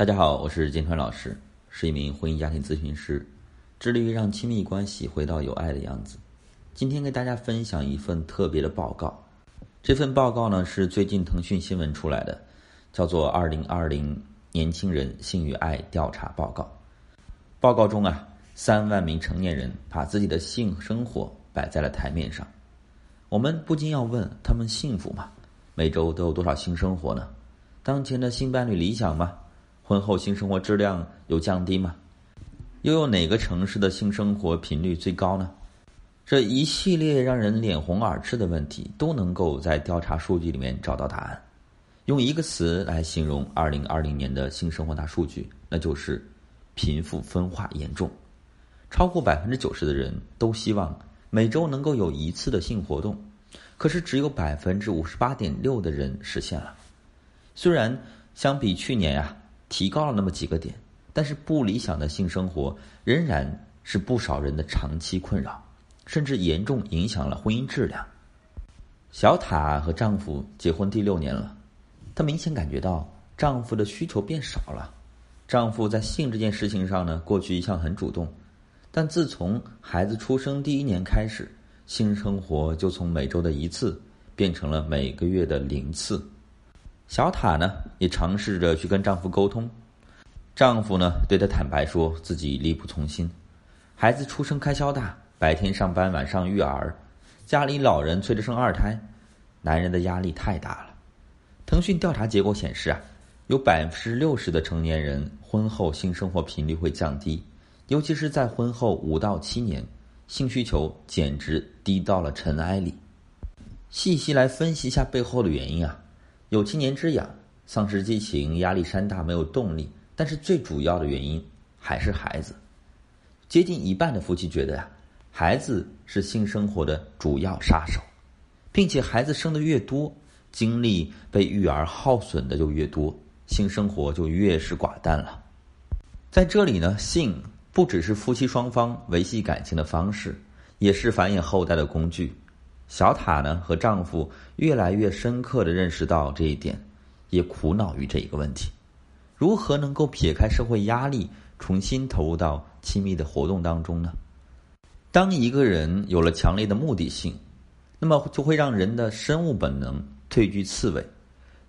大家好，我是金川老师，是一名婚姻家庭咨询师，致力于让亲密关系回到有爱的样子。今天给大家分享一份特别的报告，这份报告呢是最近腾讯新闻出来的，叫做《二零二零年轻人性与爱调查报告》。报告中啊，三万名成年人把自己的性生活摆在了台面上，我们不禁要问：他们幸福吗？每周都有多少性生活呢？当前的性伴侣理想吗？婚后性生活质量有降低吗？又有哪个城市的性生活频率最高呢？这一系列让人脸红耳赤的问题，都能够在调查数据里面找到答案。用一个词来形容二零二零年的性生活大数据，那就是贫富分化严重。超过百分之九十的人都希望每周能够有一次的性活动，可是只有百分之五十八点六的人实现了。虽然相比去年呀。提高了那么几个点，但是不理想的性生活仍然是不少人的长期困扰，甚至严重影响了婚姻质量。小塔和丈夫结婚第六年了，她明显感觉到丈夫的需求变少了。丈夫在性这件事情上呢，过去一向很主动，但自从孩子出生第一年开始，性生活就从每周的一次变成了每个月的零次。小塔呢也尝试着去跟丈夫沟通，丈夫呢对她坦白说自己力不从心，孩子出生开销大，白天上班晚上育儿，家里老人催着生二胎，男人的压力太大了。腾讯调查结果显示啊，有百分之六十的成年人婚后性生活频率会降低，尤其是在婚后五到七年，性需求简直低到了尘埃里。细细来分析一下背后的原因啊。有七年之痒，丧失激情，压力山大，没有动力。但是最主要的原因还是孩子。接近一半的夫妻觉得呀，孩子是性生活的主要杀手，并且孩子生的越多，精力被育儿耗损的就越多，性生活就越是寡淡了。在这里呢，性不只是夫妻双方维系感情的方式，也是繁衍后代的工具。小塔呢和丈夫越来越深刻的认识到这一点，也苦恼于这一个问题：如何能够撇开社会压力，重新投入到亲密的活动当中呢？当一个人有了强烈的目的性，那么就会让人的生物本能退居次位，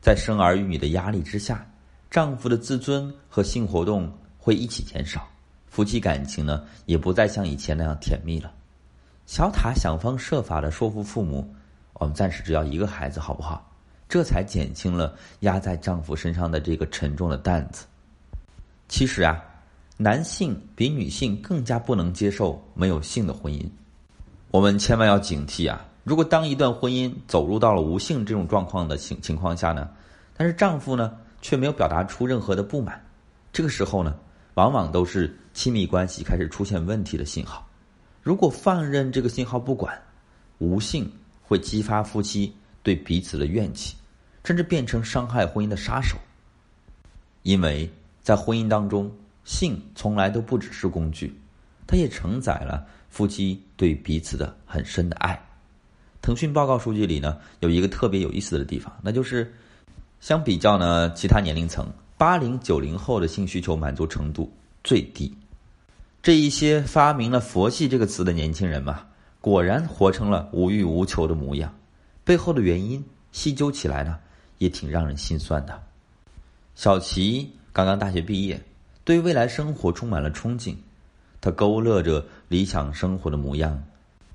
在生儿育女的压力之下，丈夫的自尊和性活动会一起减少，夫妻感情呢也不再像以前那样甜蜜了。小塔想方设法的说服父母，我们暂时只要一个孩子，好不好？这才减轻了压在丈夫身上的这个沉重的担子。其实啊，男性比女性更加不能接受没有性的婚姻。我们千万要警惕啊！如果当一段婚姻走入到了无性这种状况的情情况下呢，但是丈夫呢却没有表达出任何的不满，这个时候呢，往往都是亲密关系开始出现问题的信号。如果放任这个信号不管，无性会激发夫妻对彼此的怨气，甚至变成伤害婚姻的杀手。因为在婚姻当中，性从来都不只是工具，它也承载了夫妻对彼此的很深的爱。腾讯报告数据里呢，有一个特别有意思的地方，那就是相比较呢其他年龄层，八零九零后的性需求满足程度最低。这一些发明了“佛系”这个词的年轻人嘛，果然活成了无欲无求的模样。背后的原因细究起来呢，也挺让人心酸的。小齐刚刚大学毕业，对未来生活充满了憧憬，他勾勒着理想生活的模样，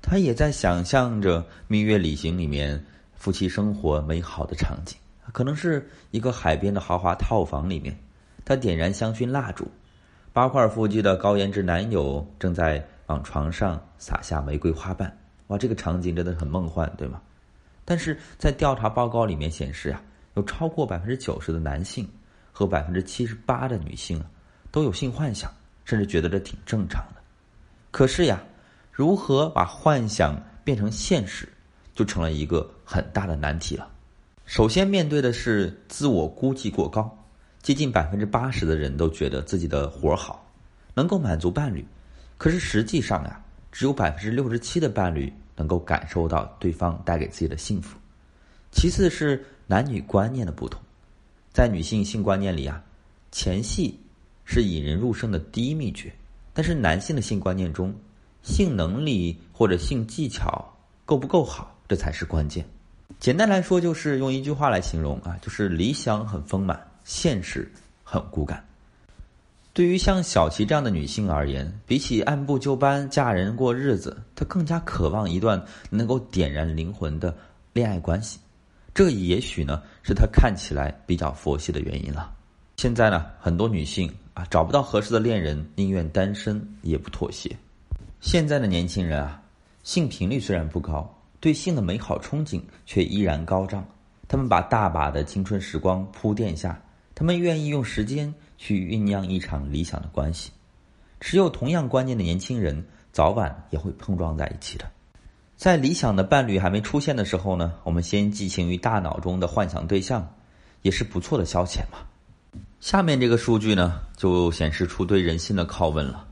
他也在想象着《蜜月旅行》里面夫妻生活美好的场景，可能是一个海边的豪华套房里面，他点燃香薰蜡烛。八块腹肌的高颜值男友正在往床上撒下玫瑰花瓣，哇，这个场景真的很梦幻，对吗？但是在调查报告里面显示啊，有超过百分之九十的男性和百分之七十八的女性都有性幻想，甚至觉得这挺正常的。可是呀，如何把幻想变成现实，就成了一个很大的难题了。首先面对的是自我估计过高。接近百分之八十的人都觉得自己的活好，能够满足伴侣，可是实际上呀，只有百分之六十七的伴侣能够感受到对方带给自己的幸福。其次是男女观念的不同，在女性性观念里啊，前戏是引人入胜的第一秘诀，但是男性的性观念中，性能力或者性技巧够不够好，这才是关键。简单来说，就是用一句话来形容啊，就是理想很丰满，现实很骨感。对于像小琪这样的女性而言，比起按部就班嫁人过日子，她更加渴望一段能够点燃灵魂的恋爱关系。这也许呢，是她看起来比较佛系的原因了。现在呢，很多女性啊找不到合适的恋人，宁愿单身也不妥协。现在的年轻人啊，性频率虽然不高，对性的美好憧憬却依然高涨。他们把大把的青春时光铺垫下，他们愿意用时间。去酝酿一场理想的关系，持有同样观念的年轻人早晚也会碰撞在一起的。在理想的伴侣还没出现的时候呢，我们先寄情于大脑中的幻想对象，也是不错的消遣嘛。下面这个数据呢，就显示出对人性的拷问了。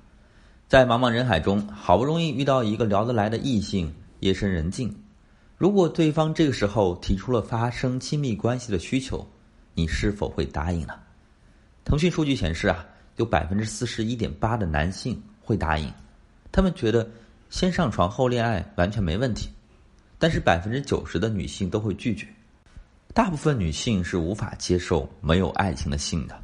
在茫茫人海中，好不容易遇到一个聊得来的异性，夜深人静，如果对方这个时候提出了发生亲密关系的需求，你是否会答应呢？腾讯数据显示啊，有百分之四十一点八的男性会答应，他们觉得先上床后恋爱完全没问题，但是百分之九十的女性都会拒绝，大部分女性是无法接受没有爱情的性的。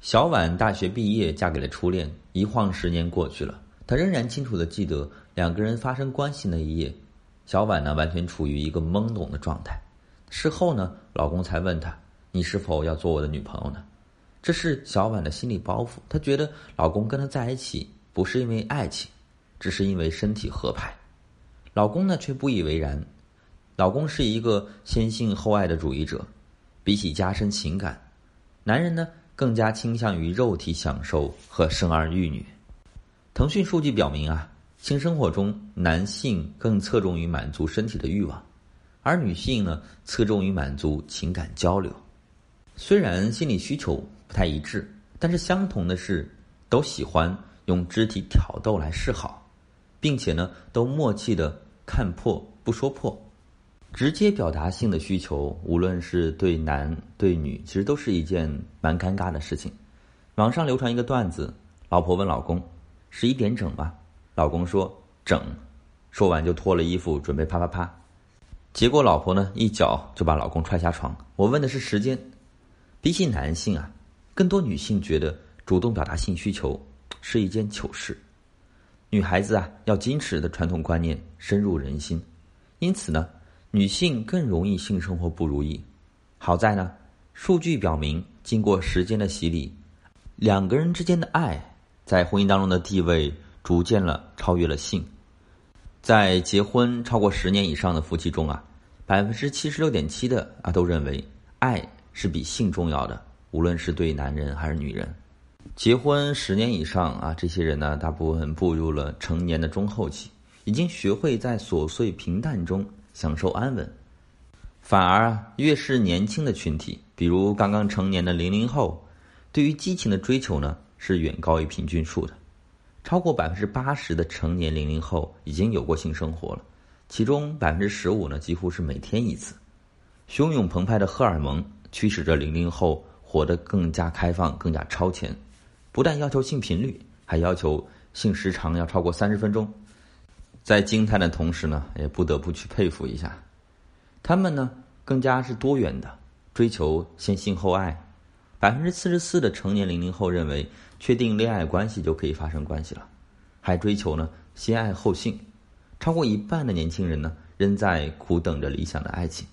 小婉大学毕业嫁给了初恋，一晃十年过去了，她仍然清楚的记得两个人发生关系那一夜，小婉呢完全处于一个懵懂的状态。事后呢，老公才问她：“你是否要做我的女朋友呢？”这是小婉的心理包袱，她觉得老公跟她在一起不是因为爱情，只是因为身体合拍。老公呢却不以为然，老公是一个先性后爱的主义者，比起加深情感，男人呢更加倾向于肉体享受和生儿育女。腾讯数据表明啊，性生活中男性更侧重于满足身体的欲望，而女性呢侧重于满足情感交流。虽然心理需求。不太一致，但是相同的是，都喜欢用肢体挑逗来示好，并且呢，都默契的看破不说破，直接表达性的需求，无论是对男对女，其实都是一件蛮尴尬的事情。网上流传一个段子，老婆问老公：“十一点整吗？”老公说：“整。”说完就脱了衣服准备啪啪啪，结果老婆呢一脚就把老公踹下床。我问的是时间，比起男性啊。更多女性觉得主动表达性需求是一件糗事，女孩子啊要矜持的传统观念深入人心，因此呢，女性更容易性生活不如意。好在呢，数据表明，经过时间的洗礼，两个人之间的爱在婚姻当中的地位逐渐了超越了性。在结婚超过十年以上的夫妻中啊，百分之七十六点七的啊都认为爱是比性重要的。无论是对男人还是女人，结婚十年以上啊，这些人呢，大部分步入了成年的中后期，已经学会在琐碎平淡中享受安稳。反而啊，越是年轻的群体，比如刚刚成年的零零后，对于激情的追求呢，是远高于平均数的。超过百分之八十的成年零零后已经有过性生活了，其中百分之十五呢，几乎是每天一次。汹涌澎湃的荷尔蒙驱使着零零后。活得更加开放，更加超前，不但要求性频率，还要求性时长要超过三十分钟。在惊叹的同时呢，也不得不去佩服一下，他们呢更加是多元的，追求先性后爱。百分之四十四的成年零零后认为，确定恋爱关系就可以发生关系了，还追求呢先爱后性。超过一半的年轻人呢，仍在苦等着理想的爱情。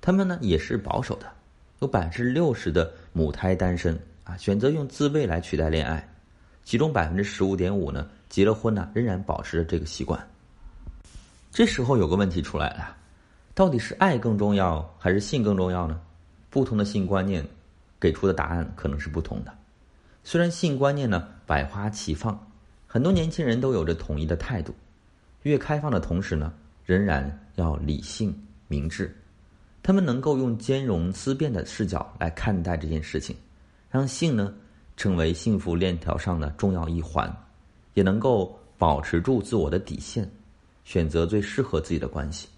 他们呢也是保守的。有百分之六十的母胎单身啊，选择用自慰来取代恋爱，其中百分之十五点五呢，结了婚呢仍然保持着这个习惯。这时候有个问题出来了，到底是爱更重要还是性更重要呢？不同的性观念给出的答案可能是不同的。虽然性观念呢百花齐放，很多年轻人都有着统一的态度，越开放的同时呢，仍然要理性明智。他们能够用兼容思辨的视角来看待这件事情，让性呢成为幸福链条上的重要一环，也能够保持住自我的底线，选择最适合自己的关系。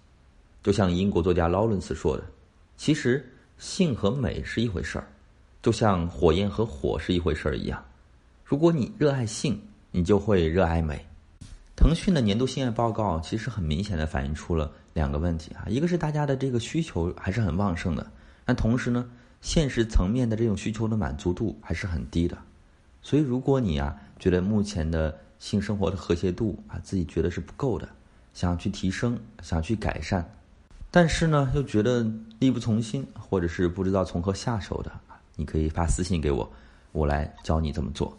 就像英国作家劳伦斯说的：“其实性和美是一回事儿，就像火焰和火是一回事儿一样。如果你热爱性，你就会热爱美。腾讯的年度性爱报告其实很明显的反映出了两个问题啊，一个是大家的这个需求还是很旺盛的，但同时呢，现实层面的这种需求的满足度还是很低的。所以，如果你啊觉得目前的性生活的和谐度啊自己觉得是不够的，想去提升，想去改善，但是呢又觉得力不从心，或者是不知道从何下手的，你可以发私信给我，我来教你怎么做。